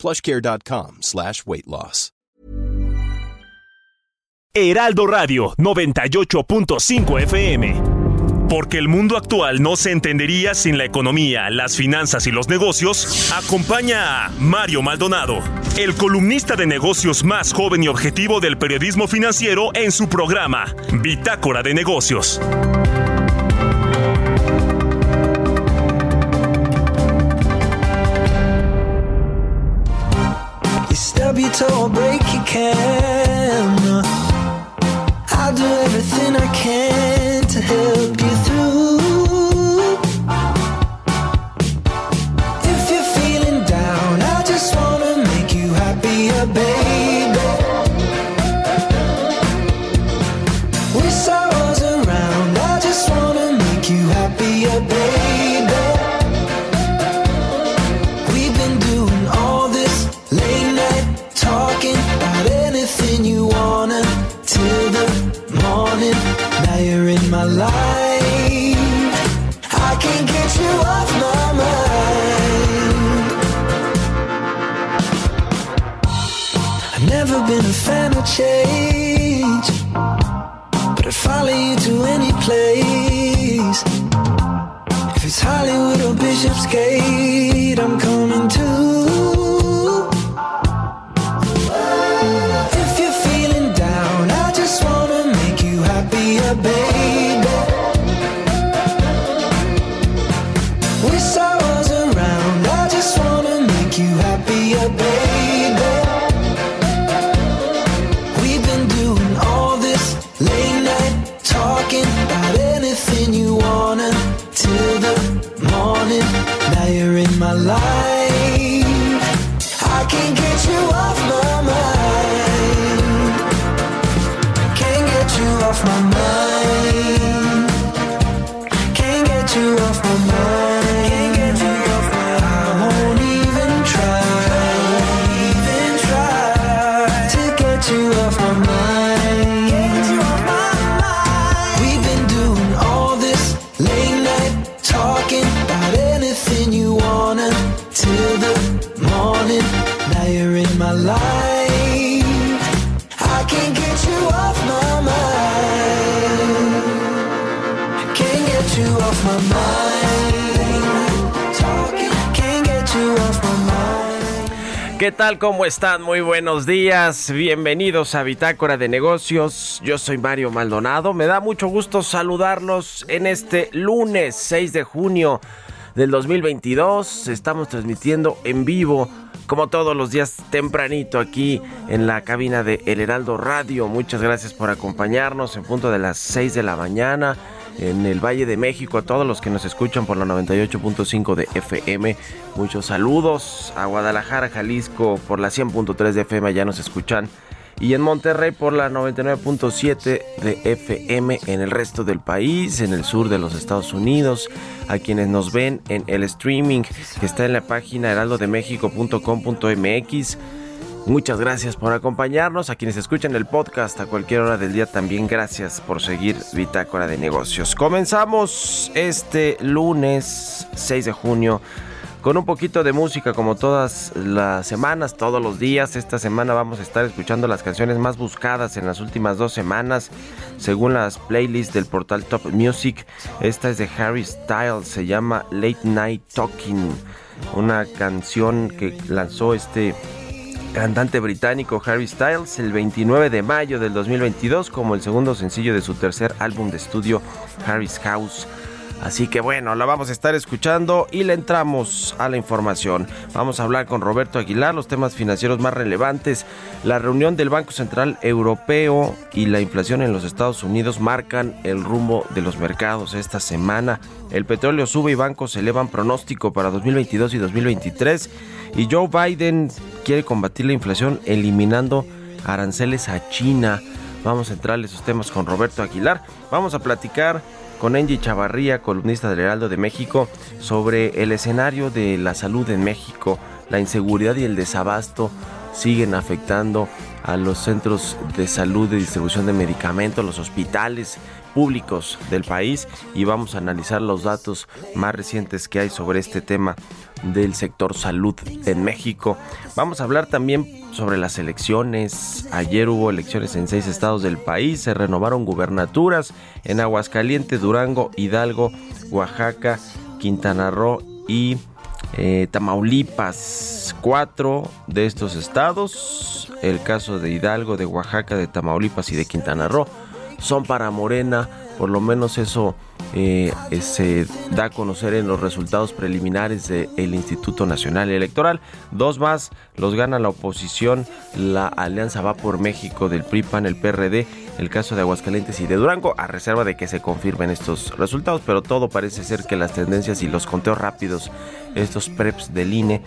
plushcare.com slash weight loss. Heraldo Radio 98.5 FM. Porque el mundo actual no se entendería sin la economía, las finanzas y los negocios, acompaña a Mario Maldonado, el columnista de negocios más joven y objetivo del periodismo financiero en su programa, Bitácora de Negocios. Stub your toe or break your can. I'll do everything I can to help I'd follow you to any place. If it's Hollywood or Bishopsgate, I'm coming too. ¿Qué tal? ¿Cómo están? Muy buenos días. Bienvenidos a Bitácora de Negocios. Yo soy Mario Maldonado. Me da mucho gusto saludarlos en este lunes 6 de junio del 2022. Estamos transmitiendo en vivo, como todos los días, tempranito aquí en la cabina de El Heraldo Radio. Muchas gracias por acompañarnos en punto de las 6 de la mañana en el Valle de México, a todos los que nos escuchan por la 98.5 de FM. Muchos saludos a Guadalajara, Jalisco, por la 100.3 de FM, ya nos escuchan. Y en Monterrey por la 99.7 de FM en el resto del país, en el sur de los Estados Unidos, a quienes nos ven en el streaming que está en la página heraldodemexico.com.mx. Muchas gracias por acompañarnos. A quienes escuchan el podcast a cualquier hora del día, también gracias por seguir Bitácora de Negocios. Comenzamos este lunes 6 de junio con un poquito de música como todas las semanas, todos los días. Esta semana vamos a estar escuchando las canciones más buscadas en las últimas dos semanas, según las playlists del portal Top Music. Esta es de Harry Styles, se llama Late Night Talking, una canción que lanzó este cantante británico Harry Styles el 29 de mayo del 2022 como el segundo sencillo de su tercer álbum de estudio Harry's House. Así que bueno, la vamos a estar escuchando y le entramos a la información. Vamos a hablar con Roberto Aguilar los temas financieros más relevantes. La reunión del Banco Central Europeo y la inflación en los Estados Unidos marcan el rumbo de los mercados esta semana. El petróleo sube y bancos elevan pronóstico para 2022 y 2023. Y Joe Biden quiere combatir la inflación eliminando aranceles a China. Vamos a entrarle esos temas con Roberto Aguilar. Vamos a platicar con Angie Chavarría, columnista del Heraldo de México, sobre el escenario de la salud en México. La inseguridad y el desabasto siguen afectando a los centros de salud de distribución de medicamentos, los hospitales públicos del país y vamos a analizar los datos más recientes que hay sobre este tema del sector salud en México. Vamos a hablar también sobre las elecciones. Ayer hubo elecciones en seis estados del país, se renovaron gubernaturas en Aguascalientes, Durango, Hidalgo, Oaxaca, Quintana Roo y eh, Tamaulipas. Cuatro de estos estados, el caso de Hidalgo, de Oaxaca, de Tamaulipas y de Quintana Roo, son para Morena, por lo menos eso eh, eh, se da a conocer en los resultados preliminares del Instituto Nacional Electoral. Dos más los gana la oposición, la Alianza Va por México del PRIPAN, el PRD, el caso de Aguascalientes y de Durango, a reserva de que se confirmen estos resultados, pero todo parece ser que las tendencias y los conteos rápidos, estos preps del INE,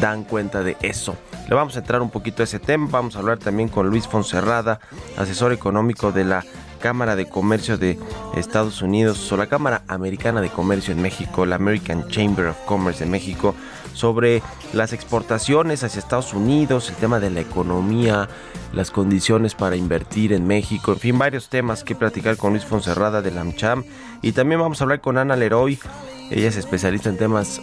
dan cuenta de eso. Le vamos a entrar un poquito a ese tema, vamos a hablar también con Luis Fonserrada, asesor económico de la Cámara de Comercio de Estados Unidos o la Cámara Americana de Comercio en México, la American Chamber of Commerce de México, sobre las exportaciones hacia Estados Unidos, el tema de la economía, las condiciones para invertir en México, en fin, varios temas que platicar con Luis Fonserrada de la AmCham. Y también vamos a hablar con Ana Leroy. Ella es especialista en temas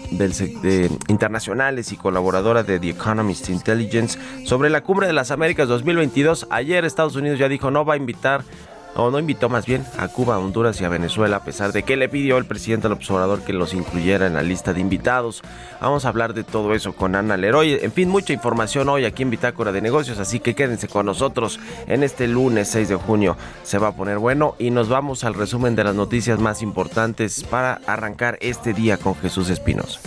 internacionales y colaboradora de The Economist Intelligence sobre la Cumbre de las Américas 2022. Ayer Estados Unidos ya dijo no va a invitar o no invitó más bien a Cuba, Honduras y a Venezuela, a pesar de que le pidió el presidente al observador que los incluyera en la lista de invitados. Vamos a hablar de todo eso con Ana Leroy. En fin, mucha información hoy aquí en Bitácora de Negocios, así que quédense con nosotros en este lunes 6 de junio. Se va a poner bueno y nos vamos al resumen de las noticias más importantes para arrancar este día con Jesús Espinos.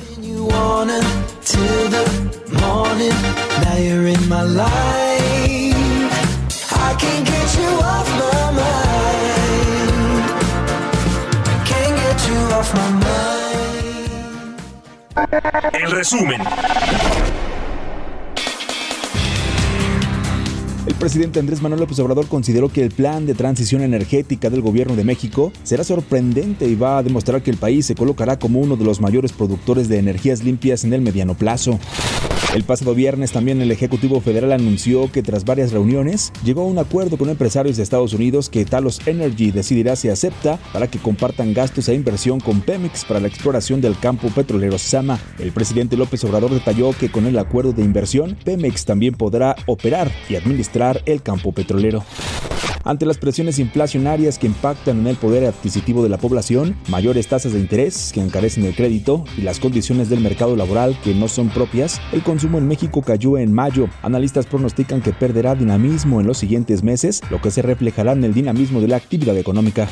El resumen. El presidente Andrés Manuel López Obrador consideró que el plan de transición energética del gobierno de México será sorprendente y va a demostrar que el país se colocará como uno de los mayores productores de energías limpias en el mediano plazo. El pasado viernes también el Ejecutivo Federal anunció que tras varias reuniones llegó a un acuerdo con empresarios de Estados Unidos que Talos Energy decidirá si acepta para que compartan gastos e inversión con Pemex para la exploración del campo petrolero Sama. El presidente López Obrador detalló que con el acuerdo de inversión, Pemex también podrá operar y administrar el campo petrolero. Ante las presiones inflacionarias que impactan en el poder adquisitivo de la población, mayores tasas de interés que encarecen el crédito y las condiciones del mercado laboral que no son propias, el consumo en México cayó en mayo. Analistas pronostican que perderá dinamismo en los siguientes meses, lo que se reflejará en el dinamismo de la actividad económica.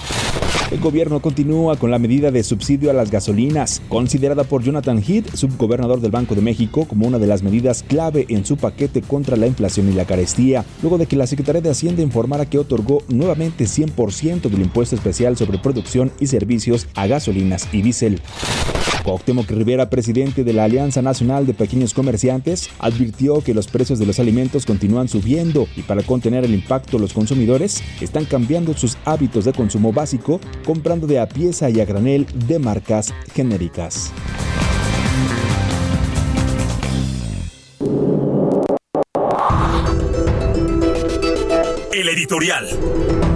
El gobierno continúa con la medida de subsidio a las gasolinas, considerada por Jonathan Heath, subgobernador del Banco de México, como una de las medidas clave en su paquete contra la inflación y la carestía, luego de que la Secretaría de Hacienda informara que otorgó nuevamente 100% del impuesto especial sobre producción y servicios a gasolinas y diésel. Cuauhtémoc Rivera, presidente de la Alianza Nacional de Pequeños Comerciantes, advirtió que los precios de los alimentos continúan subiendo y para contener el impacto los consumidores están cambiando sus hábitos de consumo básico, comprando de a pieza y a granel de marcas genéricas. El editorial.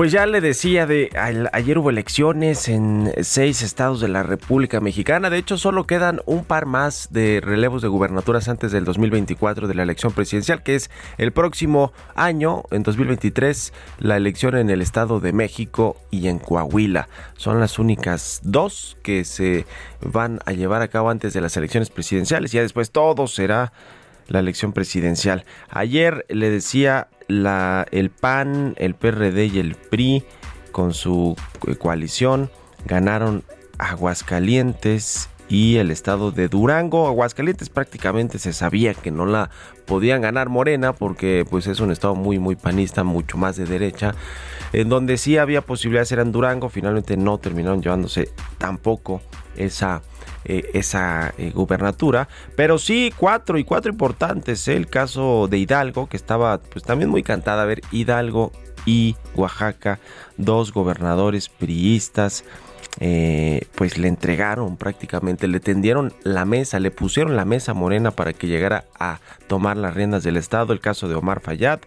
Pues ya le decía de ayer hubo elecciones en seis estados de la República Mexicana. De hecho, solo quedan un par más de relevos de gubernaturas antes del 2024 de la elección presidencial, que es el próximo año, en 2023, la elección en el Estado de México y en Coahuila. Son las únicas dos que se van a llevar a cabo antes de las elecciones presidenciales. Ya después todo será la elección presidencial. Ayer le decía la, el PAN, el PRD y el PRI con su coalición ganaron Aguascalientes y el estado de Durango. Aguascalientes prácticamente se sabía que no la podían ganar Morena porque pues es un estado muy muy panista, mucho más de derecha. En donde sí había posibilidades era en Durango, finalmente no terminaron llevándose tampoco esa eh, esa eh, gubernatura, pero sí cuatro y cuatro importantes. El caso de Hidalgo, que estaba pues también muy cantada. A ver, Hidalgo y Oaxaca, dos gobernadores priistas. Eh, pues le entregaron prácticamente, le tendieron la mesa, le pusieron la mesa morena para que llegara a tomar las riendas del Estado. El caso de Omar Fayad,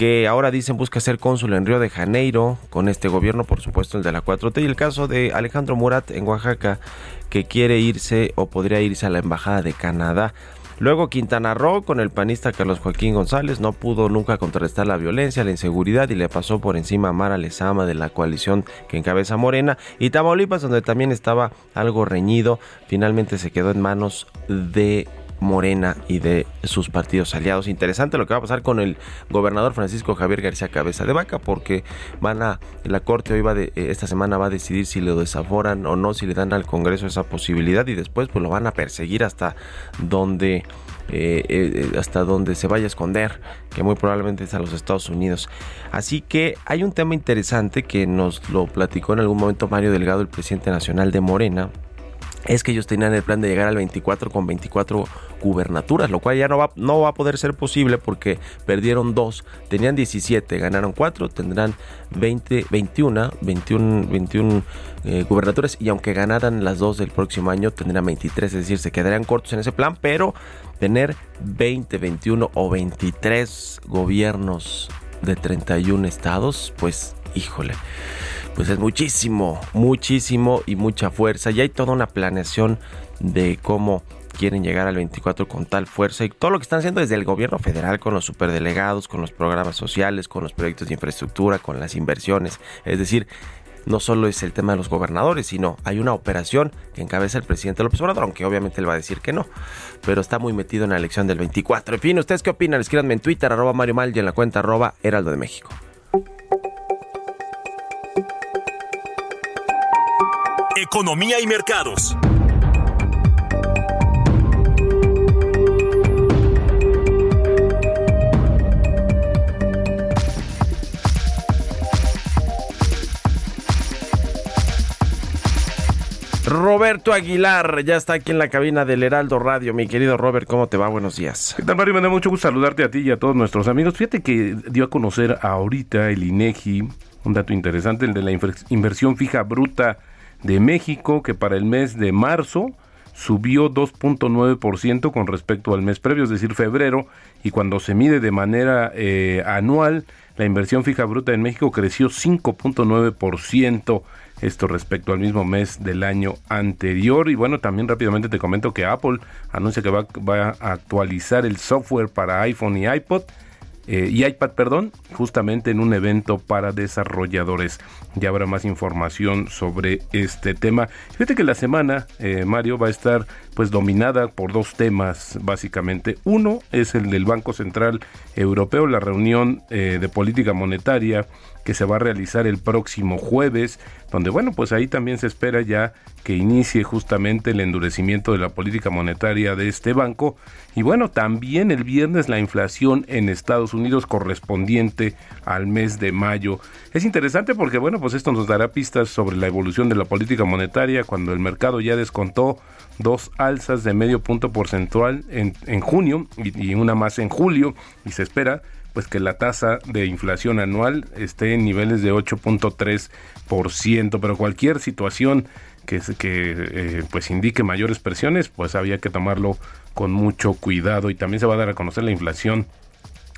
que ahora dicen busca ser cónsul en Río de Janeiro con este gobierno, por supuesto el de la 4T, y el caso de Alejandro Murat en Oaxaca, que quiere irse o podría irse a la Embajada de Canadá. Luego Quintana Roo con el panista Carlos Joaquín González no pudo nunca contrarrestar la violencia, la inseguridad y le pasó por encima a Mara Lezama de la coalición que encabeza Morena. Y Tamaulipas donde también estaba algo reñido, finalmente se quedó en manos de Morena y de sus partidos aliados. Interesante lo que va a pasar con el gobernador Francisco Javier García Cabeza de Vaca, porque van a, la Corte hoy va de, eh, esta semana va a decidir si lo desaforan o no, si le dan al Congreso esa posibilidad y después pues lo van a perseguir hasta donde eh, eh, hasta donde se vaya a esconder, que muy probablemente es a los Estados Unidos. Así que hay un tema interesante que nos lo platicó en algún momento Mario Delgado, el presidente nacional de Morena, es que ellos tenían el plan de llegar al 24 con 24 gubernaturas, lo cual ya no va, no va a poder ser posible porque perdieron dos, tenían 17, ganaron 4, tendrán 20, 21, 21, 21 gubernaturas. Y aunque ganaran las dos del próximo año tendrán 23, es decir, se quedarían cortos en ese plan, pero tener 20, 21 o 23 gobiernos de 31 estados, pues híjole pues es muchísimo, muchísimo y mucha fuerza. Y hay toda una planeación de cómo quieren llegar al 24 con tal fuerza y todo lo que están haciendo desde el gobierno federal con los superdelegados, con los programas sociales, con los proyectos de infraestructura, con las inversiones. Es decir, no solo es el tema de los gobernadores, sino hay una operación que encabeza el presidente López Obrador, aunque obviamente él va a decir que no, pero está muy metido en la elección del 24. En fin, ¿ustedes qué opinan? Escríbanme en Twitter, arroba Mario Mal y en la cuenta arroba Heraldo de México. Economía y mercados. Roberto Aguilar ya está aquí en la cabina del Heraldo Radio. Mi querido Robert, ¿cómo te va? Buenos días. ¿Qué tal, Mario? Me da mucho gusto saludarte a ti y a todos nuestros amigos. Fíjate que dio a conocer ahorita el INEGI un dato interesante, el de la inversión fija bruta de México, que para el mes de marzo subió 2.9% con respecto al mes previo, es decir, febrero, y cuando se mide de manera eh, anual, la inversión fija bruta en México creció 5.9%, esto respecto al mismo mes del año anterior. Y bueno, también rápidamente te comento que Apple anuncia que va, va a actualizar el software para iPhone y iPod eh, y iPad, perdón, justamente en un evento para desarrolladores. Ya habrá más información sobre este tema. Fíjate que la semana, eh, Mario, va a estar pues dominada por dos temas básicamente. Uno es el del Banco Central Europeo, la reunión eh, de política monetaria que se va a realizar el próximo jueves, donde bueno, pues ahí también se espera ya que inicie justamente el endurecimiento de la política monetaria de este banco. Y bueno, también el viernes la inflación en Estados Unidos correspondiente al mes de mayo. Es interesante porque bueno, pues esto nos dará pistas sobre la evolución de la política monetaria cuando el mercado ya descontó dos alzas de medio punto porcentual en, en junio y, una más en julio y se espera pues que la tasa de inflación anual esté en niveles de 8.3%, pero cualquier situación que, que eh, pues indique mayores presiones, pues había que tomarlo con mucho cuidado y también se va a dar a conocer la inflación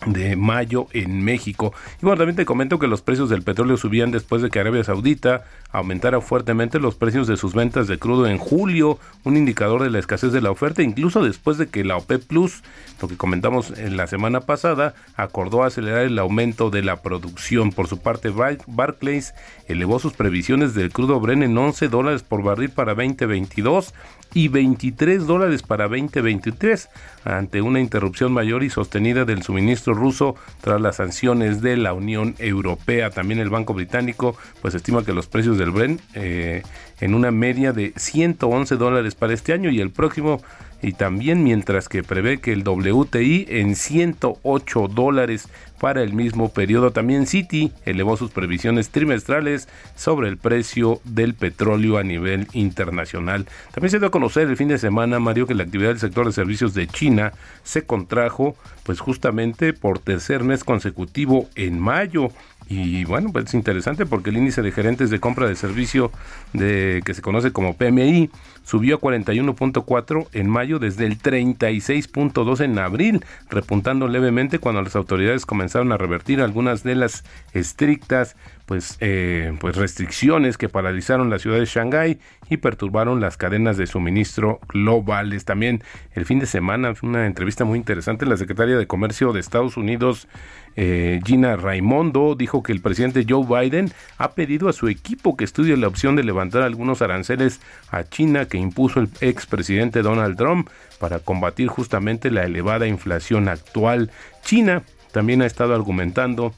de mayo en México. Y bueno, también te comento que los precios del petróleo subían después de que Arabia Saudita aumentara fuertemente los precios de sus ventas de crudo en julio, un indicador de la escasez de la oferta, incluso después de que la OPEP Plus, lo que comentamos en la semana pasada, acordó acelerar el aumento de la producción. Por su parte, Barclays elevó sus previsiones del crudo Bren en 11 dólares por barril para 2022 y 23 dólares para 2023 ante una interrupción mayor y sostenida del suministro ruso tras las sanciones de la Unión Europea. También el Banco Británico pues estima que los precios del Bren eh, en una media de 111 dólares para este año y el próximo y también mientras que prevé que el WTI en 108 dólares para el mismo periodo. También Citi elevó sus previsiones trimestrales sobre el precio del petróleo a nivel internacional. También se dio a conocer el fin de semana, Mario, que la actividad del sector de servicios de China se contrajo pues justamente por tercer mes consecutivo en mayo. Y bueno, pues es interesante porque el índice de gerentes de compra de servicio de que se conoce como PMI subió a 41.4 en mayo desde el 36.2 en abril, repuntando levemente cuando las autoridades comenzaron a revertir algunas de las estrictas pues, eh, pues restricciones que paralizaron la ciudad de Shanghái y perturbaron las cadenas de suministro globales. También el fin de semana una entrevista muy interesante la secretaria de Comercio de Estados Unidos eh, Gina Raimondo dijo que el presidente Joe Biden ha pedido a su equipo que estudie la opción de levantar algunos aranceles a China que impuso el expresidente Donald Trump para combatir justamente la elevada inflación actual. China también ha estado argumentando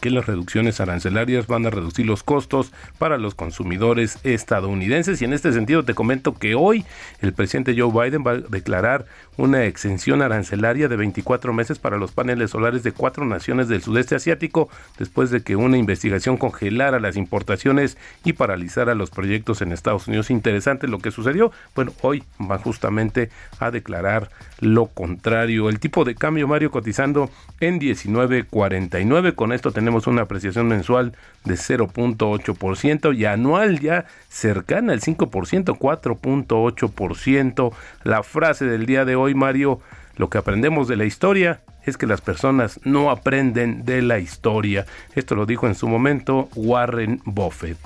que las reducciones arancelarias van a reducir los costos para los consumidores estadounidenses. Y en este sentido te comento que hoy el presidente Joe Biden va a declarar una exención arancelaria de 24 meses para los paneles solares de cuatro naciones del sudeste asiático después de que una investigación congelara las importaciones y paralizara los proyectos en Estados Unidos. Interesante lo que sucedió. Bueno, hoy va justamente a declarar lo contrario. El tipo de cambio Mario cotizando en 19.49. Con esto tenemos una apreciación mensual de 0.8% y anual ya cercana al 5%, 4.8%. La frase del día de hoy, Mario, lo que aprendemos de la historia es que las personas no aprenden de la historia. Esto lo dijo en su momento Warren Buffett.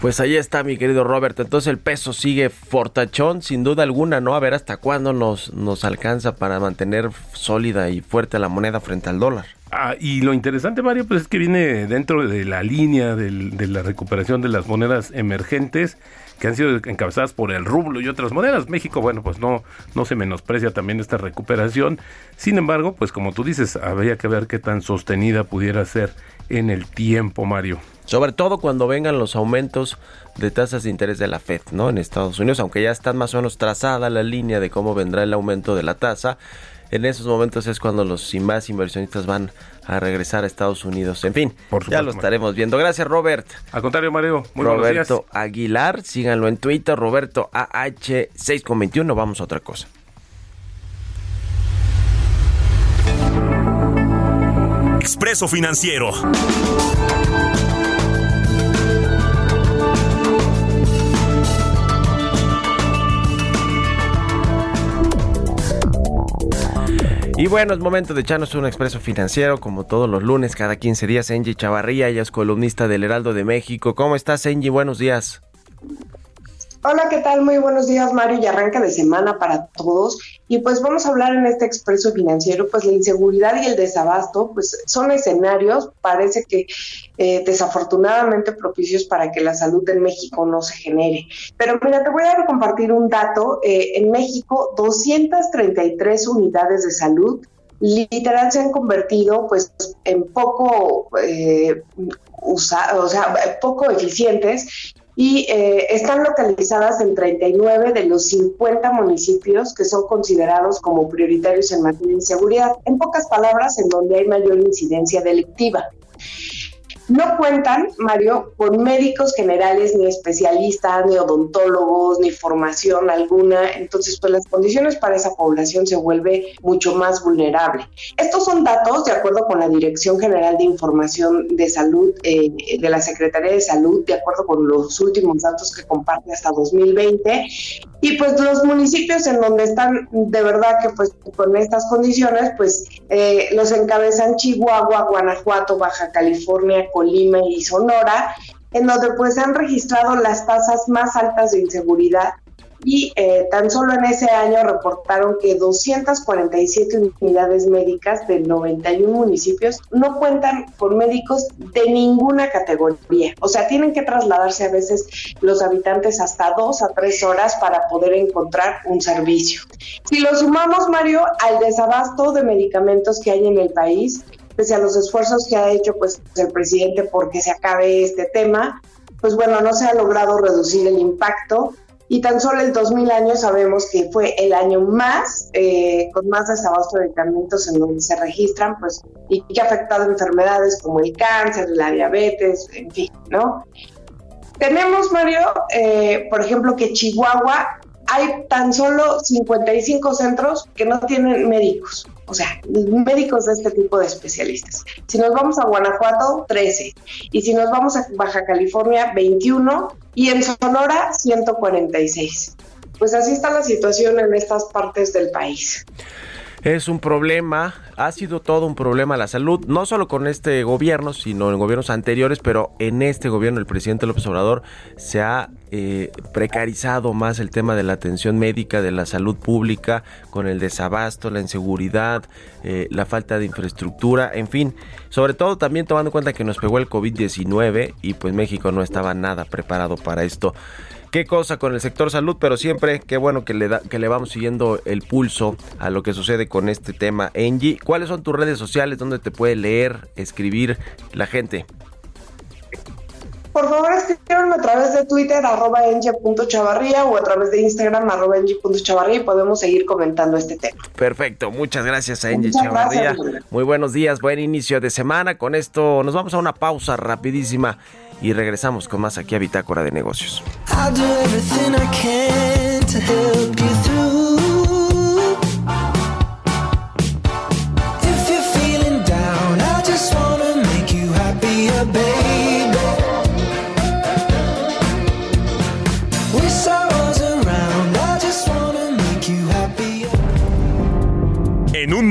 Pues ahí está, mi querido Robert. Entonces el peso sigue fortachón, sin duda alguna, ¿no? A ver hasta cuándo nos, nos alcanza para mantener sólida y fuerte la moneda frente al dólar. Ah, y lo interesante, Mario, pues es que viene dentro de la línea de la recuperación de las monedas emergentes que han sido encabezadas por el rublo y otras monedas. México, bueno, pues no, no se menosprecia también esta recuperación. Sin embargo, pues como tú dices, habría que ver qué tan sostenida pudiera ser en el tiempo, Mario. Sobre todo cuando vengan los aumentos de tasas de interés de la Fed, ¿no? En Estados Unidos, aunque ya están más o menos trazada la línea de cómo vendrá el aumento de la tasa, en esos momentos es cuando los más inversionistas van a regresar a Estados Unidos. En fin, ya lo estaremos viendo. Gracias, Robert. Al contrario, Mario. Muy Roberto Aguilar, síganlo en Twitter, Roberto AH621. Vamos a otra cosa. Expreso Financiero. Y bueno, es momento de echarnos un expreso financiero, como todos los lunes, cada 15 días. Angie Chavarría, ella es columnista del Heraldo de México. ¿Cómo estás, Angie? Buenos días. Hola, ¿qué tal? Muy buenos días, Mario, y arranca de semana para todos. Y pues vamos a hablar en este expreso financiero, pues la inseguridad y el desabasto, pues son escenarios, parece que eh, desafortunadamente propicios para que la salud en México no se genere. Pero mira, te voy a compartir un dato. Eh, en México, 233 unidades de salud literal se han convertido pues en poco eh, o sea, poco eficientes y eh, están localizadas en 39 de los 50 municipios que son considerados como prioritarios en materia de seguridad. En pocas palabras, en donde hay mayor incidencia delictiva. No cuentan, Mario, con médicos generales, ni especialistas, ni odontólogos, ni formación alguna. Entonces, pues las condiciones para esa población se vuelve mucho más vulnerable. Estos son datos de acuerdo con la Dirección General de Información de Salud eh, de la Secretaría de Salud, de acuerdo con los últimos datos que comparte hasta 2020. Y pues los municipios en donde están de verdad que pues con estas condiciones, pues eh, los encabezan Chihuahua, Guanajuato, Baja California, Colima y Sonora, en donde pues han registrado las tasas más altas de inseguridad y eh, tan solo en ese año reportaron que 247 unidades médicas de 91 municipios no cuentan con médicos de ninguna categoría. O sea, tienen que trasladarse a veces los habitantes hasta dos a tres horas para poder encontrar un servicio. Si lo sumamos, Mario, al desabasto de medicamentos que hay en el país, pese a los esfuerzos que ha hecho pues el presidente porque se acabe este tema, pues bueno, no se ha logrado reducir el impacto y tan solo el 2000 años sabemos que fue el año más eh, con más desabasto de medicamentos en donde se registran pues y que ha afectado enfermedades como el cáncer, la diabetes, en fin, ¿no? Tenemos, Mario, eh, por ejemplo, que Chihuahua hay tan solo 55 centros que no tienen médicos, o sea, médicos de este tipo de especialistas. Si nos vamos a Guanajuato, 13. Y si nos vamos a Baja California, 21. Y en Sonora, 146. Pues así está la situación en estas partes del país es un problema, ha sido todo un problema la salud, no solo con este gobierno, sino en gobiernos anteriores, pero en este gobierno el presidente López Obrador se ha eh, precarizado más el tema de la atención médica, de la salud pública, con el desabasto, la inseguridad, eh, la falta de infraestructura, en fin, sobre todo también tomando en cuenta que nos pegó el COVID-19 y pues México no estaba nada preparado para esto qué cosa con el sector salud, pero siempre qué bueno que le, da, que le vamos siguiendo el pulso a lo que sucede con este tema. Angie, ¿cuáles son tus redes sociales donde te puede leer, escribir la gente? Por favor, escríbanme a través de Twitter, arroba enge.chavarría o a través de Instagram, arroba enge.chavarría y podemos seguir comentando este tema. Perfecto, muchas gracias a Enge Chavarría. Muy buenos días, buen inicio de semana. Con esto nos vamos a una pausa rapidísima y regresamos con más aquí a Bitácora de Negocios. I'll do everything I can to help you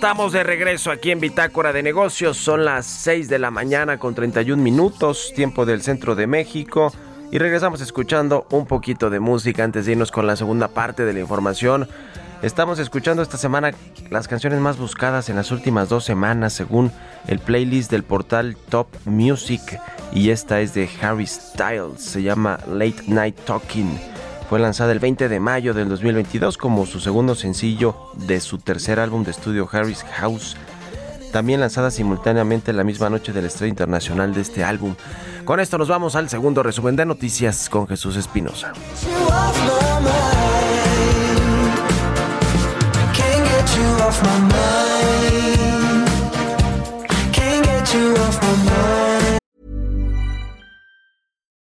Estamos de regreso aquí en Bitácora de Negocios. Son las 6 de la mañana con 31 minutos, tiempo del centro de México. Y regresamos escuchando un poquito de música antes de irnos con la segunda parte de la información. Estamos escuchando esta semana las canciones más buscadas en las últimas dos semanas según el playlist del portal Top Music. Y esta es de Harry Styles, se llama Late Night Talking. Fue lanzada el 20 de mayo del 2022 como su segundo sencillo de su tercer álbum de estudio Harry's House, también lanzada simultáneamente la misma noche del estreno internacional de este álbum. Con esto nos vamos al segundo resumen de noticias con Jesús Espinosa.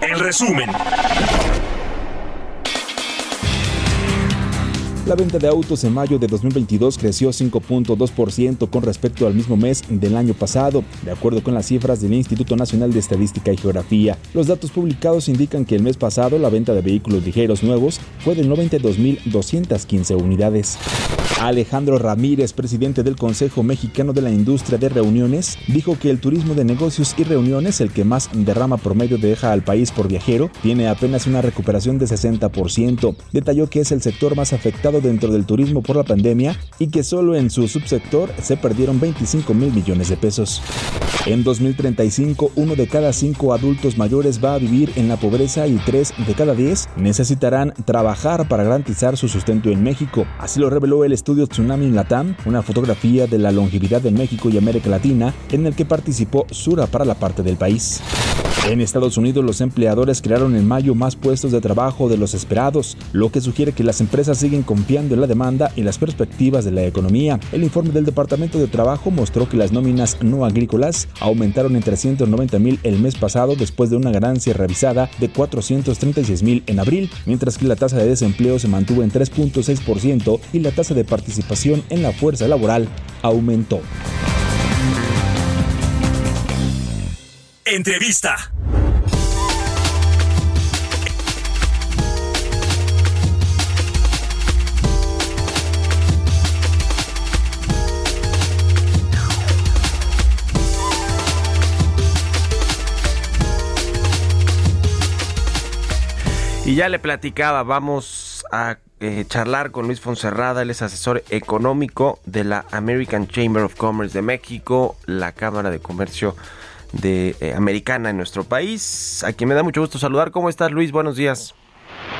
En resumen. La venta de autos en mayo de 2022 creció 5.2% con respecto al mismo mes del año pasado, de acuerdo con las cifras del Instituto Nacional de Estadística y Geografía. Los datos publicados indican que el mes pasado la venta de vehículos ligeros nuevos fue de 92.215 unidades. Alejandro Ramírez, presidente del Consejo Mexicano de la Industria de Reuniones, dijo que el turismo de negocios y reuniones, el que más derrama promedio deja al país por viajero, tiene apenas una recuperación de 60%. Detalló que es el sector más afectado dentro del turismo por la pandemia y que solo en su subsector se perdieron 25 mil millones de pesos. En 2035, uno de cada cinco adultos mayores va a vivir en la pobreza y tres de cada diez necesitarán trabajar para garantizar su sustento en México. Así lo reveló el estudio Tsunami Latam, una fotografía de la longevidad de México y América Latina, en el que participó Sura para la parte del país. En Estados Unidos, los empleadores crearon en mayo más puestos de trabajo de los esperados, lo que sugiere que las empresas siguen confiando en la demanda y las perspectivas de la economía. El informe del Departamento de Trabajo mostró que las nóminas no agrícolas aumentaron en 390 mil el mes pasado después de una ganancia revisada de 436 mil en abril, mientras que la tasa de desempleo se mantuvo en 3.6% y la tasa de participación en la fuerza laboral aumentó. Entrevista. Y ya le platicaba, vamos a eh, charlar con Luis Fonserrada, él es asesor económico de la American Chamber of Commerce de México, la Cámara de Comercio de eh, Americana en nuestro país, a quien me da mucho gusto saludar. ¿Cómo estás, Luis? Buenos días.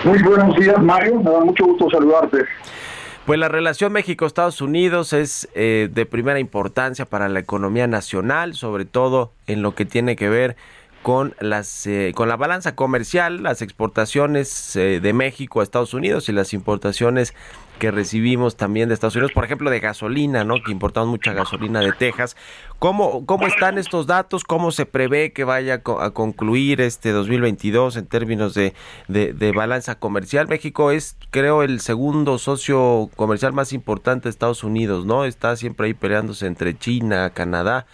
Muy buenos días, Mario. Me da mucho gusto saludarte. Pues la relación México-Estados Unidos es eh, de primera importancia para la economía nacional, sobre todo en lo que tiene que ver con las eh, con la balanza comercial, las exportaciones eh, de México a Estados Unidos y las importaciones que recibimos también de Estados Unidos, por ejemplo, de gasolina, ¿no? Que importamos mucha gasolina de Texas. ¿Cómo, cómo están estos datos? ¿Cómo se prevé que vaya a concluir este 2022 en términos de, de balanza comercial? México es, creo, el segundo socio comercial más importante de Estados Unidos, ¿no? Está siempre ahí peleándose entre China, Canadá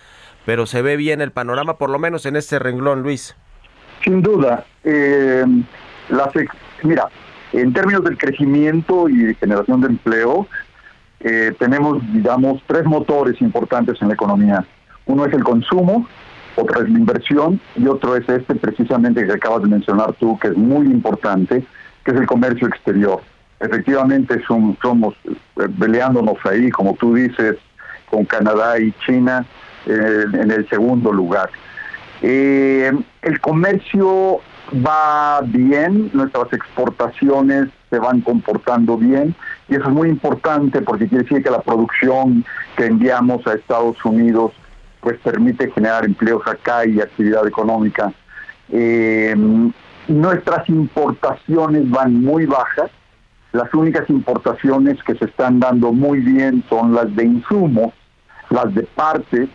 pero se ve bien el panorama, por lo menos en este renglón, Luis. Sin duda. Eh, mira, en términos del crecimiento y generación de empleo, eh, tenemos, digamos, tres motores importantes en la economía. Uno es el consumo, otro es la inversión y otro es este precisamente que acabas de mencionar tú, que es muy importante, que es el comercio exterior. Efectivamente somos eh, peleándonos ahí, como tú dices, con Canadá y China, en el segundo lugar. Eh, el comercio va bien, nuestras exportaciones se van comportando bien y eso es muy importante porque quiere decir que la producción que enviamos a Estados Unidos pues permite generar empleos acá y actividad económica. Eh, nuestras importaciones van muy bajas, las únicas importaciones que se están dando muy bien son las de insumos, las de partes,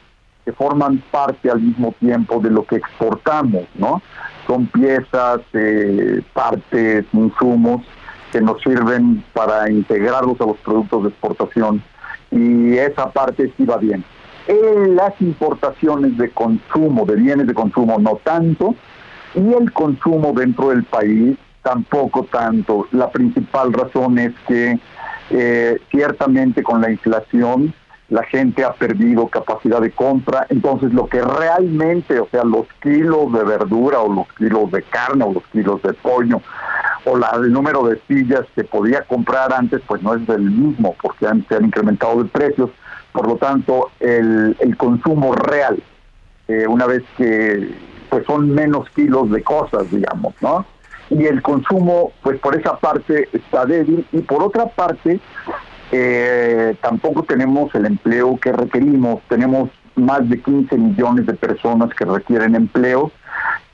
forman parte al mismo tiempo de lo que exportamos, ¿no? Son piezas, eh, partes, insumos que nos sirven para integrarlos a los productos de exportación y esa parte sí va bien. En las importaciones de consumo, de bienes de consumo, no tanto, y el consumo dentro del país tampoco tanto. La principal razón es que eh, ciertamente con la inflación la gente ha perdido capacidad de compra, entonces lo que realmente, o sea, los kilos de verdura o los kilos de carne o los kilos de pollo o la, el número de sillas que podía comprar antes, pues no es del mismo porque se han incrementado de precios, por lo tanto el, el consumo real eh, una vez que pues son menos kilos de cosas, digamos, ¿no? Y el consumo, pues por esa parte está débil. Y por otra parte eh, tampoco tenemos el empleo que requerimos. Tenemos más de 15 millones de personas que requieren empleo,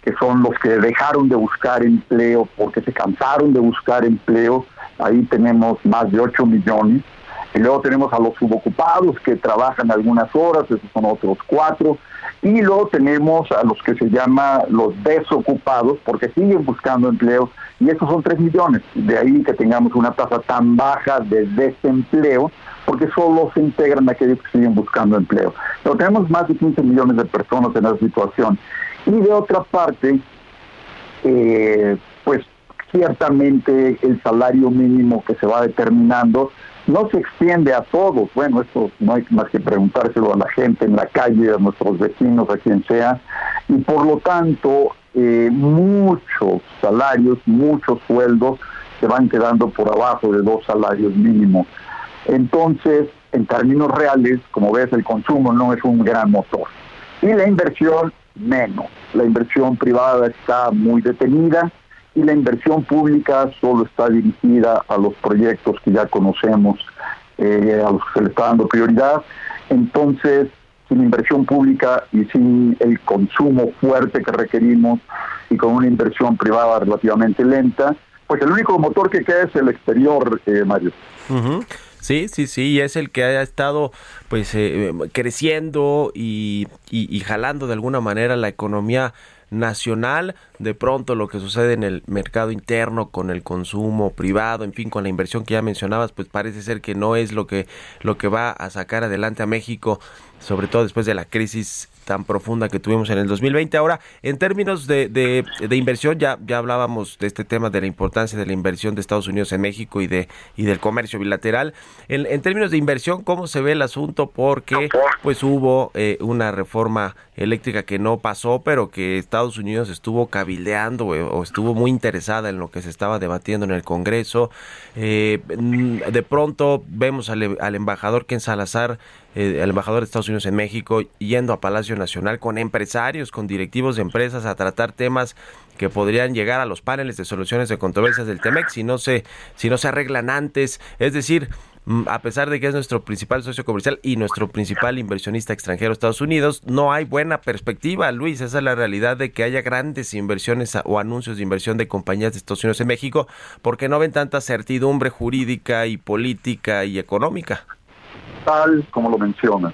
que son los que dejaron de buscar empleo porque se cansaron de buscar empleo. Ahí tenemos más de 8 millones. Y luego tenemos a los subocupados que trabajan algunas horas, esos son otros cuatro. Y luego tenemos a los que se llama los desocupados, porque siguen buscando empleo, y esos son 3 millones. De ahí que tengamos una tasa tan baja de desempleo, porque solo se integran aquellos que siguen buscando empleo. Pero tenemos más de 15 millones de personas en esa situación. Y de otra parte, eh, pues ciertamente el salario mínimo que se va determinando no se extiende a todos. Bueno, esto no hay más que preguntárselo a la gente en la calle, a nuestros vecinos, a quien sea. Y por lo tanto, eh, muchos salarios, muchos sueldos se van quedando por abajo de dos salarios mínimos. Entonces, en términos reales, como ves, el consumo no es un gran motor. Y la inversión, menos. La inversión privada está muy detenida y la inversión pública solo está dirigida a los proyectos que ya conocemos, eh, a los que se le está dando prioridad. Entonces, sin inversión pública y sin el consumo fuerte que requerimos y con una inversión privada relativamente lenta, pues el único motor que queda es el exterior, eh, Mario. Sí, sí, sí, y es el que ha estado pues eh, creciendo y, y, jalando de alguna manera la economía nacional, de pronto lo que sucede en el mercado interno con el consumo privado, en fin, con la inversión que ya mencionabas, pues parece ser que no es lo que lo que va a sacar adelante a México, sobre todo después de la crisis tan profunda que tuvimos en el 2020. Ahora, en términos de, de, inversión, ya, ya hablábamos de este tema de la importancia de la inversión de Estados Unidos en México y de y del comercio bilateral. En, términos de inversión, ¿cómo se ve el asunto? Porque pues hubo eh, una reforma eléctrica que no pasó, pero que Estados Unidos estuvo cabildeando eh, o estuvo muy interesada en lo que se estaba debatiendo en el Congreso. Eh, de pronto vemos al, al embajador Ken Salazar eh, el embajador de Estados Unidos en México yendo a Palacio Nacional con empresarios, con directivos de empresas a tratar temas que podrían llegar a los paneles de soluciones de controversias del TEMEC si no se, si no se arreglan antes. Es decir, mm, a pesar de que es nuestro principal socio comercial y nuestro principal inversionista extranjero Estados Unidos, no hay buena perspectiva, Luis. Esa es la realidad de que haya grandes inversiones o anuncios de inversión de compañías de Estados Unidos en México porque no ven tanta certidumbre jurídica y política y económica tal como lo mencionas.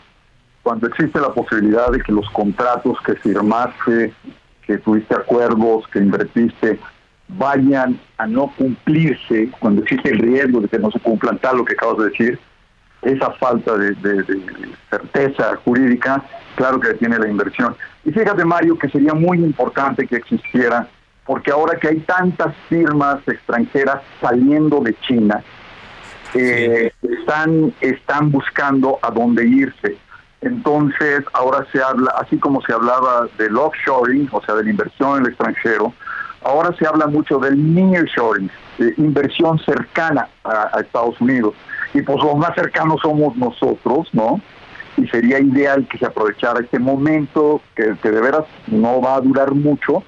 Cuando existe la posibilidad de que los contratos que firmaste, que tuviste acuerdos, que invertiste, vayan a no cumplirse, cuando existe el riesgo de que no se cumplan tal lo que acabas de decir, esa falta de, certeza jurídica, claro que tiene la inversión. Y fíjate, Mario, que sería muy importante que existiera, porque ahora que hay tantas firmas extranjeras saliendo de China, eh, están, están buscando a dónde irse. Entonces, ahora se habla, así como se hablaba del offshoring, o sea, de la inversión en el extranjero, ahora se habla mucho del nearshoring, de inversión cercana a, Estados Unidos. Y pues los más cercanos somos nosotros, ¿no? Y sería ideal que se aprovechara este momento, que, que de veras no va a durar mucho,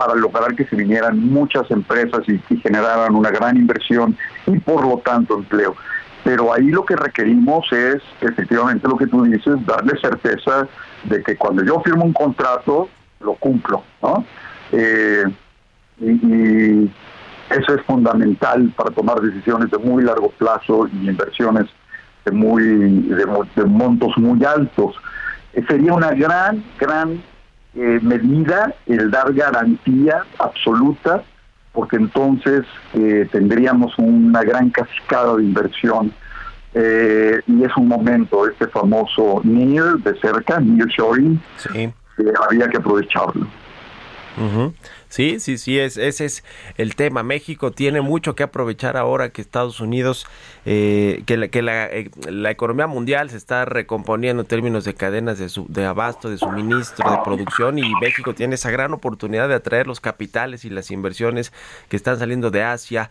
para lograr que se vinieran muchas empresas y, generaran una gran inversión y por lo tanto empleo. Pero ahí lo que requerimos es efectivamente lo que tú dices, darle certeza de que cuando yo firmo un contrato, lo cumplo. ¿no? Eh, y, eso es fundamental para tomar decisiones de muy largo plazo y inversiones de, muy, de montos muy altos. Eh, sería una gran, gran eh, medida el dar garantía absoluta, porque entonces eh, tendríamos una gran cascada de inversión. Eh, y es un momento, este famoso NEAR de cerca, NEAR Shoring, que había que aprovecharlo. Sí, sí, sí, es, ese es el tema. México tiene mucho que aprovechar ahora que Estados Unidos, eh, que, la, que eh, la, economía mundial se está recomponiendo en términos de cadenas de, su, de abasto, de suministro, de producción y México tiene esa gran oportunidad de atraer los capitales y las inversiones que están saliendo de Asia.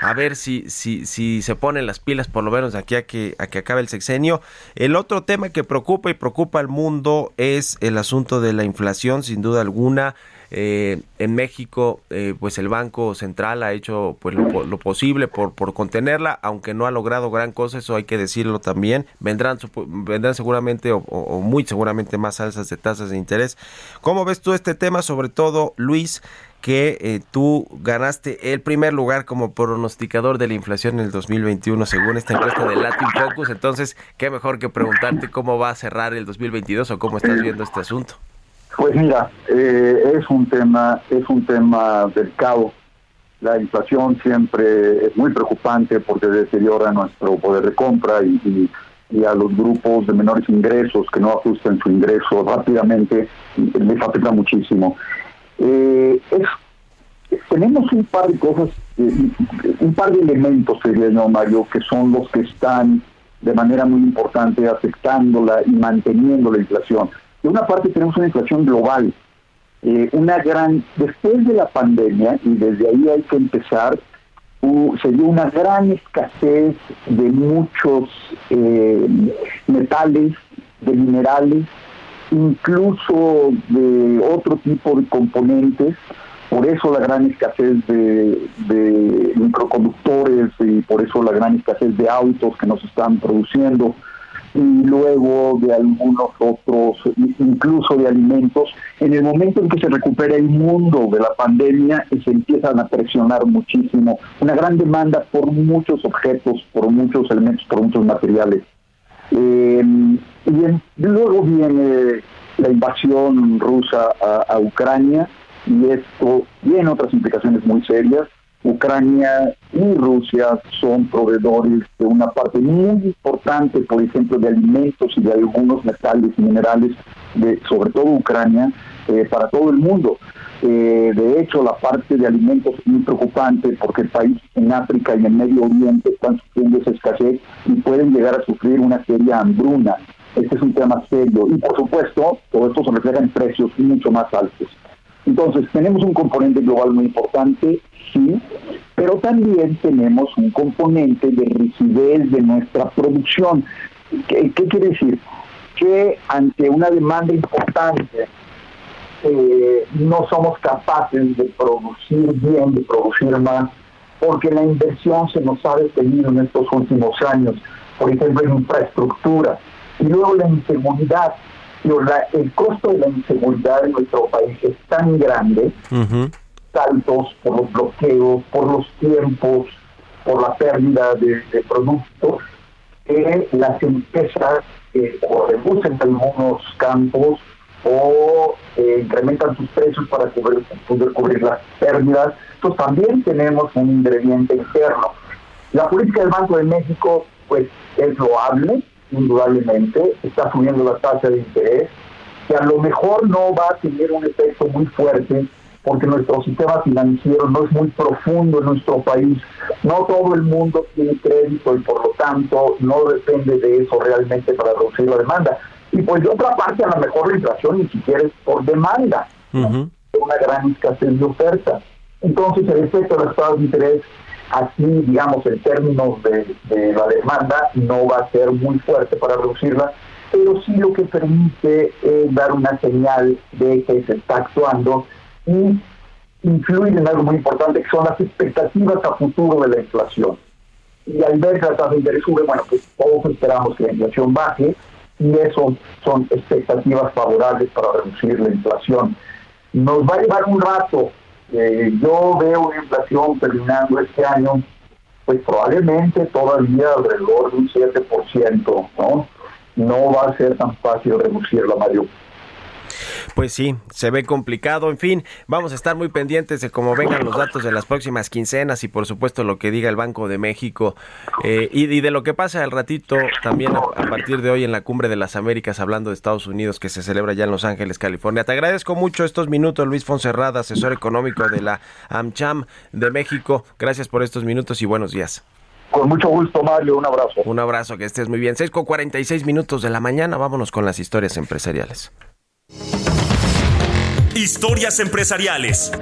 A ver si, si, si se ponen las pilas por lo menos aquí a que, a que acabe el sexenio. El otro tema que preocupa y preocupa al mundo es el asunto de la inflación, sin duda alguna. Eh, en México, eh, pues el Banco Central ha hecho pues lo, posible por, por contenerla, aunque no ha logrado gran cosa, eso hay que decirlo también. Vendrán, vendrán seguramente o, muy seguramente más alzas de tasas de interés. ¿Cómo ves tú este tema? Sobre todo, Luis, que eh, tú ganaste el primer lugar como pronosticador de la inflación en el 2021 según esta encuesta de Latin Focus. Entonces, qué mejor que preguntarte cómo va a cerrar el 2022 o cómo estás viendo este asunto. Pues mira, eh, es un tema, es un tema delicado. La inflación siempre es muy preocupante porque deteriora nuestro poder de compra y, a los grupos de menores ingresos que no ajustan su ingreso rápidamente les afecta muchísimo. Eh, tenemos un par de cosas, eh, un par de elementos, sería yo, Mario, que son los que están de manera muy importante afectándola y manteniendo la inflación. De una parte tenemos una inflación global, eh, una gran, después de la pandemia, y desde ahí hay que empezar, se dio una gran escasez de muchos eh, metales, de minerales, incluso de otro tipo de componentes, por eso la gran escasez de, de, microconductores y por eso la gran escasez de autos que nos están produciendo y luego de algunos otros, incluso de alimentos. En el momento en que se recupera el mundo de la pandemia, se empiezan a presionar muchísimo. Una gran demanda por muchos objetos, por muchos elementos, por muchos materiales. Eh, y luego viene la invasión rusa a Ucrania y esto tiene otras implicaciones muy serias Ucrania y Rusia son proveedores de una parte muy importante, por ejemplo, de alimentos y de algunos metales y minerales, de, sobre todo Ucrania, eh, para todo el mundo. Eh, de hecho, la parte de alimentos es muy preocupante porque países en África y en Medio Oriente están sufriendo esa escasez y pueden llegar a sufrir una seria hambruna. Este es un tema serio y, por supuesto, todo esto se refleja en precios mucho más altos. Entonces, tenemos un componente global muy importante, sí, pero también tenemos un componente de rigidez de nuestra producción. ¿Qué, quiere decir? Que ante una demanda importante, eh, no somos capaces de producir bien, de producir más, porque la inversión se nos ha detenido en estos últimos años, por ejemplo, en infraestructura, y luego la inseguridad el costo de la inseguridad en nuestro país es tan grande, tantos por los bloqueos, por los tiempos, por la pérdida de, productos, que las empresas eh, o reducen algunos campos o eh, incrementan sus precios para poder cubrir las pérdidas. Entonces también tenemos un ingrediente interno. La política del Banco de México pues es loable, indudablemente, está subiendo la tasa de interés, que a lo mejor no va a tener un efecto muy fuerte porque nuestro sistema financiero no es muy profundo en nuestro país. No todo el mundo tiene crédito y por lo tanto no depende de eso realmente para reducir la demanda. Y pues de otra parte, a lo mejor la inflación ni siquiera es por demanda, una gran escasez de oferta. Entonces el efecto de las tasas de interés Así, digamos, en términos de, la demanda, no va a ser muy fuerte para reducirla, pero sí lo que permite es dar una señal de que se está actuando y influir en algo muy importante que son las expectativas a futuro de la inflación. Y al ver que la tasa de interés sube, bueno, pues todos esperamos que la inflación baje y eso son expectativas favorables para reducir la inflación. Nos va a llevar un rato eh, yo veo una inflación terminando este año, pues probablemente todavía alrededor de un 7%, ¿no? No va a ser tan fácil reducirla, Mario. Pues sí, se ve complicado. En fin, vamos a estar muy pendientes de cómo vengan los datos de las próximas quincenas y por supuesto lo que diga el Banco de México eh, y, de lo que pasa al ratito también a, a, partir de hoy en la Cumbre de las Américas hablando de Estados Unidos que se celebra ya en Los Ángeles, California. Te agradezco mucho estos minutos, Luis Fonserrada, asesor económico de la AmCham de México. Gracias por estos minutos y buenos días. Con mucho gusto, Mario. Un abrazo. Un abrazo, que estés muy bien. 6 con 46 minutos de la mañana. Vámonos con las historias empresariales. Historias empresariales.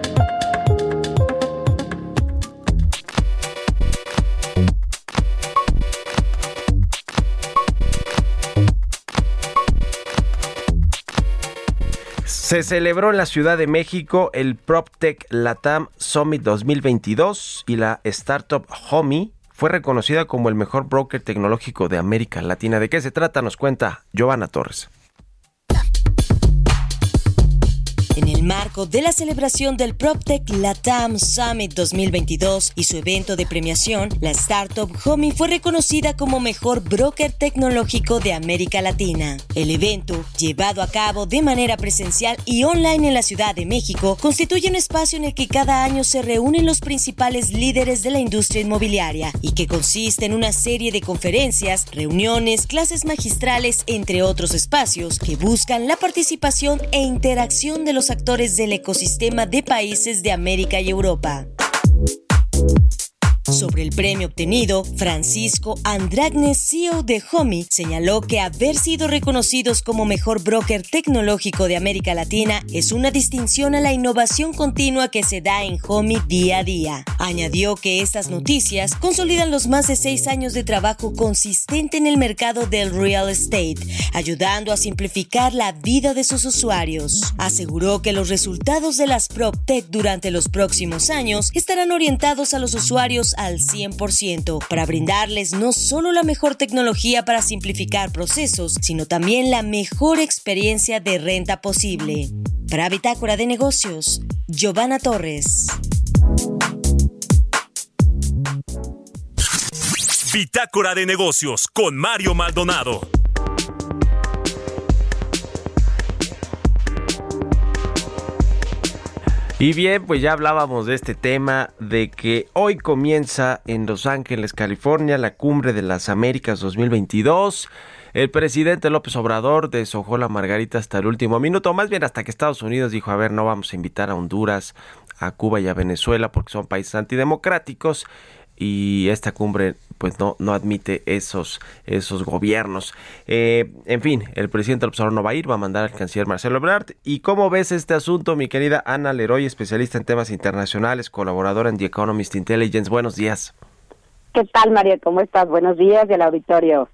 Se celebró en la Ciudad de México el PropTech Latam Summit 2022 y la startup Homey fue reconocida como el mejor broker tecnológico de América Latina. ¿De qué se trata? Nos cuenta Giovanna Torres. En el marco de la celebración del PropTech Latam Summit 2022 y su evento de premiación, la startup Homey fue reconocida como mejor broker tecnológico de América Latina. El evento, llevado a cabo de manera presencial y online en la Ciudad de México, constituye un espacio en el que cada año se reúnen los principales líderes de la industria inmobiliaria y que consiste en una serie de conferencias, reuniones, clases magistrales, entre otros espacios que buscan la participación e interacción de los actores del ecosistema de países de América y Europa. Sobre el premio obtenido, Francisco Andragne, CEO de Homi, señaló que haber sido reconocidos como mejor broker tecnológico de América Latina es una distinción a la innovación continua que se da en Homi día a día. Añadió que estas noticias consolidan los más de seis años de trabajo consistente en el mercado del real estate, ayudando a simplificar la vida de sus usuarios. Aseguró que los resultados de las PropTech durante los próximos años estarán orientados a los usuarios al 100% para brindarles no solo la mejor tecnología para simplificar procesos, sino también la mejor experiencia de renta posible. Para Bitácora de Negocios, Giovanna Torres. Bitácora de Negocios con Mario Maldonado. Y bien, pues ya hablábamos de este tema, de que hoy comienza en Los Ángeles, California, la Cumbre de las Américas 2022. El presidente López Obrador deshojó la margarita hasta el último minuto, más bien hasta que Estados Unidos dijo, a ver, no vamos a invitar a Honduras, a Cuba y a Venezuela porque son países antidemocráticos y esta cumbre pues no, no admite esos, esos gobiernos. Eh, en fin, el presidente observador no va a ir, va a mandar al canciller Marcelo Ebrard. ¿Y cómo ves este asunto, mi querida Ana Leroy, especialista en temas internacionales, colaboradora en The Economist Intelligence? Buenos días. ¿Qué tal, María? ¿Cómo estás? Buenos días del auditorio.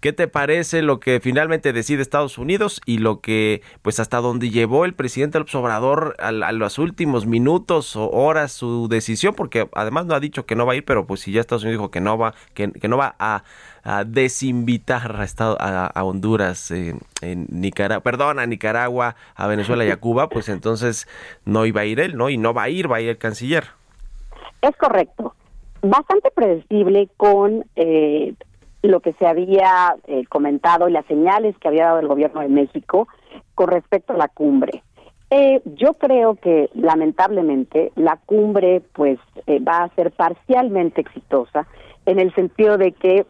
¿Qué te parece lo que finalmente decide Estados Unidos y lo que, pues hasta donde llevó el presidente López Obrador a, los últimos minutos o horas su decisión? Porque además no ha dicho que no va a ir, pero pues si ya Estados Unidos dijo que no va, que, no va a, desinvitar a, Estado, a, Honduras, en Nicaragua, perdón, a Nicaragua, a Venezuela y a Cuba, pues entonces no iba a ir él, ¿no? Y no va a ir, va a ir el canciller. Es correcto. Bastante predecible con eh, lo que se había eh, comentado y las señales que había dado el gobierno de México con respecto a la cumbre. Eh, yo creo que lamentablemente la cumbre pues eh, va a ser parcialmente exitosa en el sentido de que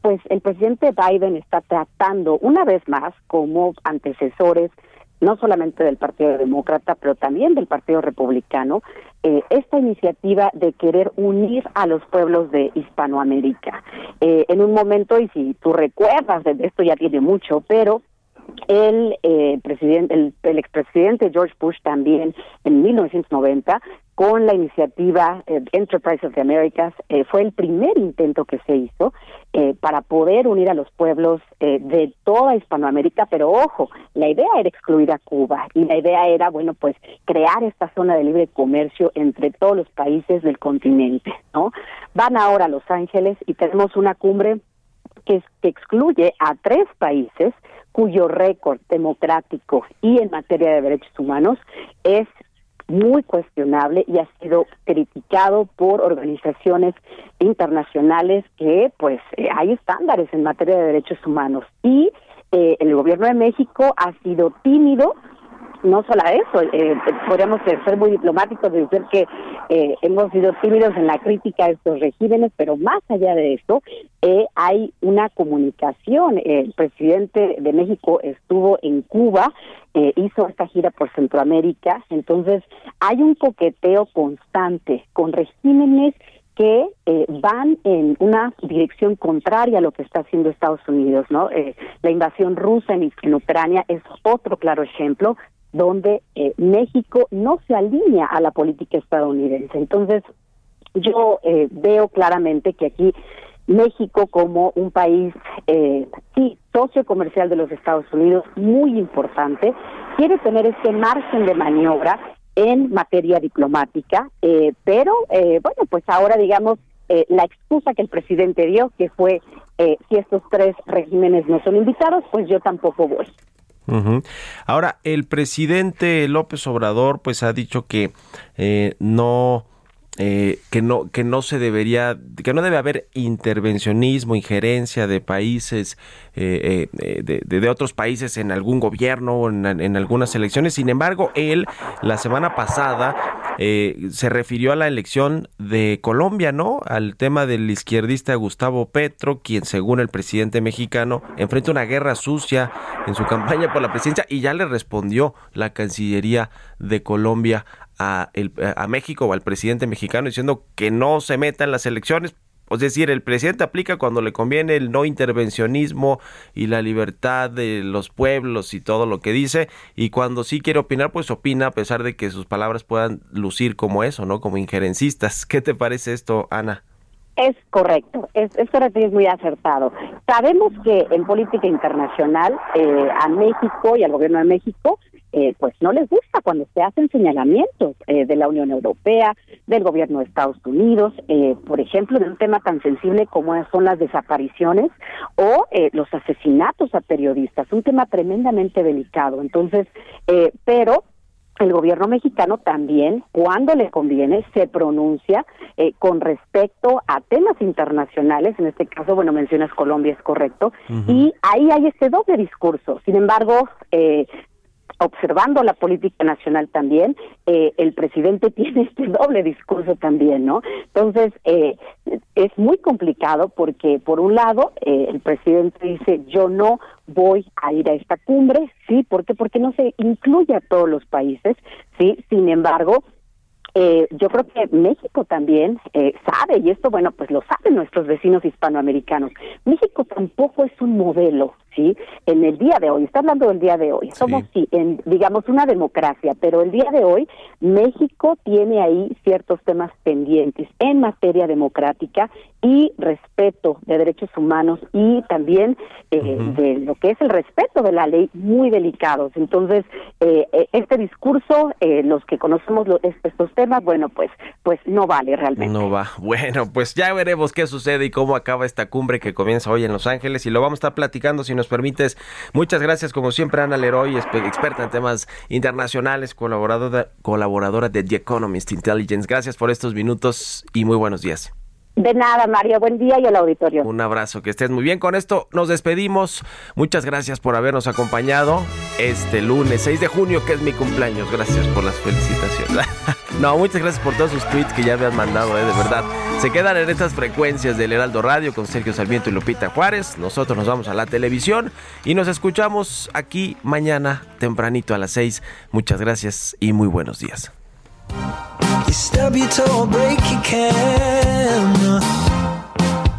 pues el presidente Biden está tratando una vez más como antecesores no solamente del Partido Demócrata, pero también del Partido Republicano, eh, esta iniciativa de querer unir a los pueblos de Hispanoamérica. Eh, en un momento, y si tú recuerdas, esto ya tiene mucho, pero el eh, presidente, el, el, expresidente George Bush también en 1990 con la iniciativa eh, Enterprise of the Americas eh, fue el primer intento que se hizo eh, para poder unir a los pueblos de toda Hispanoamérica, pero ojo, la idea era excluir a Cuba y la idea era, bueno, pues crear esta zona de libre comercio entre todos los países del continente, ¿no? Van ahora a Los Ángeles y tenemos una cumbre que, que excluye a tres países cuyo récord democrático y en materia de derechos humanos es muy cuestionable y ha sido criticado por organizaciones internacionales que pues eh, hay estándares en materia de derechos humanos. Y eh, el gobierno de México ha sido tímido no solo eso, eh, podríamos ser muy diplomáticos y decir que eh, hemos sido tímidos en la crítica a estos regímenes, pero más allá de esto, eh, hay una comunicación. El presidente de México estuvo en Cuba, eh, hizo esta gira por Centroamérica, entonces hay un coqueteo constante con regímenes que eh, van en una dirección contraria a lo que está haciendo Estados Unidos, ¿no? Eh, la invasión rusa en, en, Ucrania es otro claro ejemplo donde eh, México no se alinea a la política estadounidense. Entonces, yo eh, veo claramente que aquí México como un país, eh, sí, socio comercial de los Estados Unidos, muy importante, quiere tener este margen de maniobra en materia diplomática, eh, pero eh, bueno, pues ahora digamos eh, la excusa que el presidente dio, que fue eh, si estos tres regímenes no son invitados, pues yo tampoco voy. Ahora, el presidente López Obrador pues ha dicho que eh, no eh, que no que no se debería que no debe haber intervencionismo injerencia de países eh, eh, de, de, otros países en algún gobierno o en, en, algunas elecciones. Sin embargo él la semana pasada eh, se refirió a la elección de Colombia no al tema del izquierdista Gustavo Petro quien según el presidente mexicano enfrenta una guerra sucia en su campaña por la presidencia y ya le respondió la Cancillería de Colombia a, el, a México o al presidente mexicano diciendo que no se meta en las elecciones. Es decir, el presidente aplica cuando le conviene el no intervencionismo y la libertad de los pueblos y todo lo que dice, y cuando sí quiere opinar, pues opina a pesar de que sus palabras puedan lucir como eso, ¿no? Como injerencistas. ¿Qué te parece esto, Ana? Es correcto, es, esto es muy acertado. Sabemos que en política internacional eh, a México y al gobierno de México eh, pues no les gusta cuando se hacen señalamientos eh, de la Unión Europea, del gobierno de Estados Unidos, eh, por ejemplo, de un tema tan sensible como son las desapariciones o eh, los asesinatos a periodistas, un tema tremendamente delicado. Entonces, eh, pero el gobierno mexicano también, cuando le conviene, se pronuncia eh, con respecto a temas internacionales, en este caso, bueno, mencionas Colombia, es correcto, uh -huh. y ahí hay ese doble discurso. Sin embargo, eh, observando la política nacional también, eh, el presidente tiene este doble discurso también, ¿no? Entonces, eh, es muy complicado porque, por un lado, eh, el presidente dice, yo no voy a ir a esta cumbre, ¿sí? ¿Por qué? Porque no se incluye a todos los países, ¿sí? Sin embargo, eh, yo creo que México también eh, sabe, y esto, bueno, pues lo saben nuestros vecinos hispanoamericanos, México tampoco es un modelo, ¿sí? En el día de hoy, está hablando del día de hoy, somos, sí, sí en, digamos, una democracia, pero el día de hoy México tiene ahí ciertos temas pendientes en materia democrática y respeto de derechos humanos y también eh, uh -huh. de lo que es el respeto de la ley muy delicados. Entonces, eh, este discurso, eh, los que conocemos los, estos bueno, pues, pues no vale realmente. No va. Bueno, pues ya veremos qué sucede y cómo acaba esta cumbre que comienza hoy en Los Ángeles y lo vamos a estar platicando si nos permites. Muchas gracias, como siempre, Ana Leroy, experta en temas internacionales, colaboradora, colaboradora de The Economist Intelligence. Gracias por estos minutos y muy buenos días. De nada, Mario. Buen día y al auditorio. Un abrazo, que estés muy bien. Con esto nos despedimos. Muchas gracias por habernos acompañado este lunes 6 de junio, que es mi cumpleaños. Gracias por las felicitaciones. no, muchas gracias por todos sus tweets que ya me han mandado, eh, de verdad. Se quedan en estas frecuencias del Heraldo Radio con Sergio Sarmiento y Lupita Juárez. Nosotros nos vamos a la televisión y nos escuchamos aquí mañana tempranito a las 6. Muchas gracias y muy buenos días. You stub your toe, or break your can.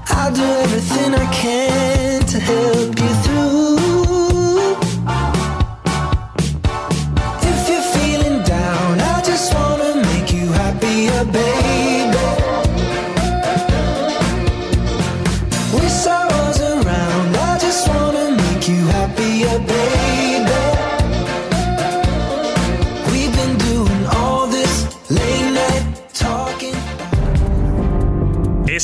I'll do everything I can to help you through.